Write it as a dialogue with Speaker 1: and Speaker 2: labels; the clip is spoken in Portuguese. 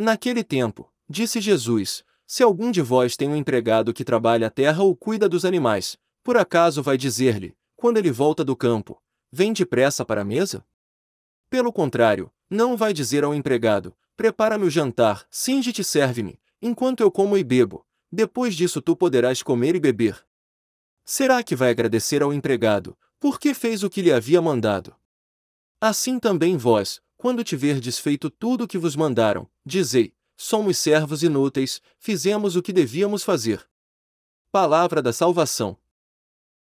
Speaker 1: Naquele tempo, disse Jesus: Se algum de vós tem um empregado que trabalha a terra ou cuida dos animais, por acaso vai dizer-lhe, quando ele volta do campo, vem depressa para a mesa? Pelo contrário, não vai dizer ao empregado: Prepara-me o jantar, singe-te serve-me, enquanto eu como e bebo, depois disso tu poderás comer e beber. Será que vai agradecer ao empregado, porque fez o que lhe havia mandado? Assim também vós, quando tiverdes feito tudo o que vos mandaram, dizei: Somos servos inúteis, fizemos o que devíamos fazer. Palavra da salvação.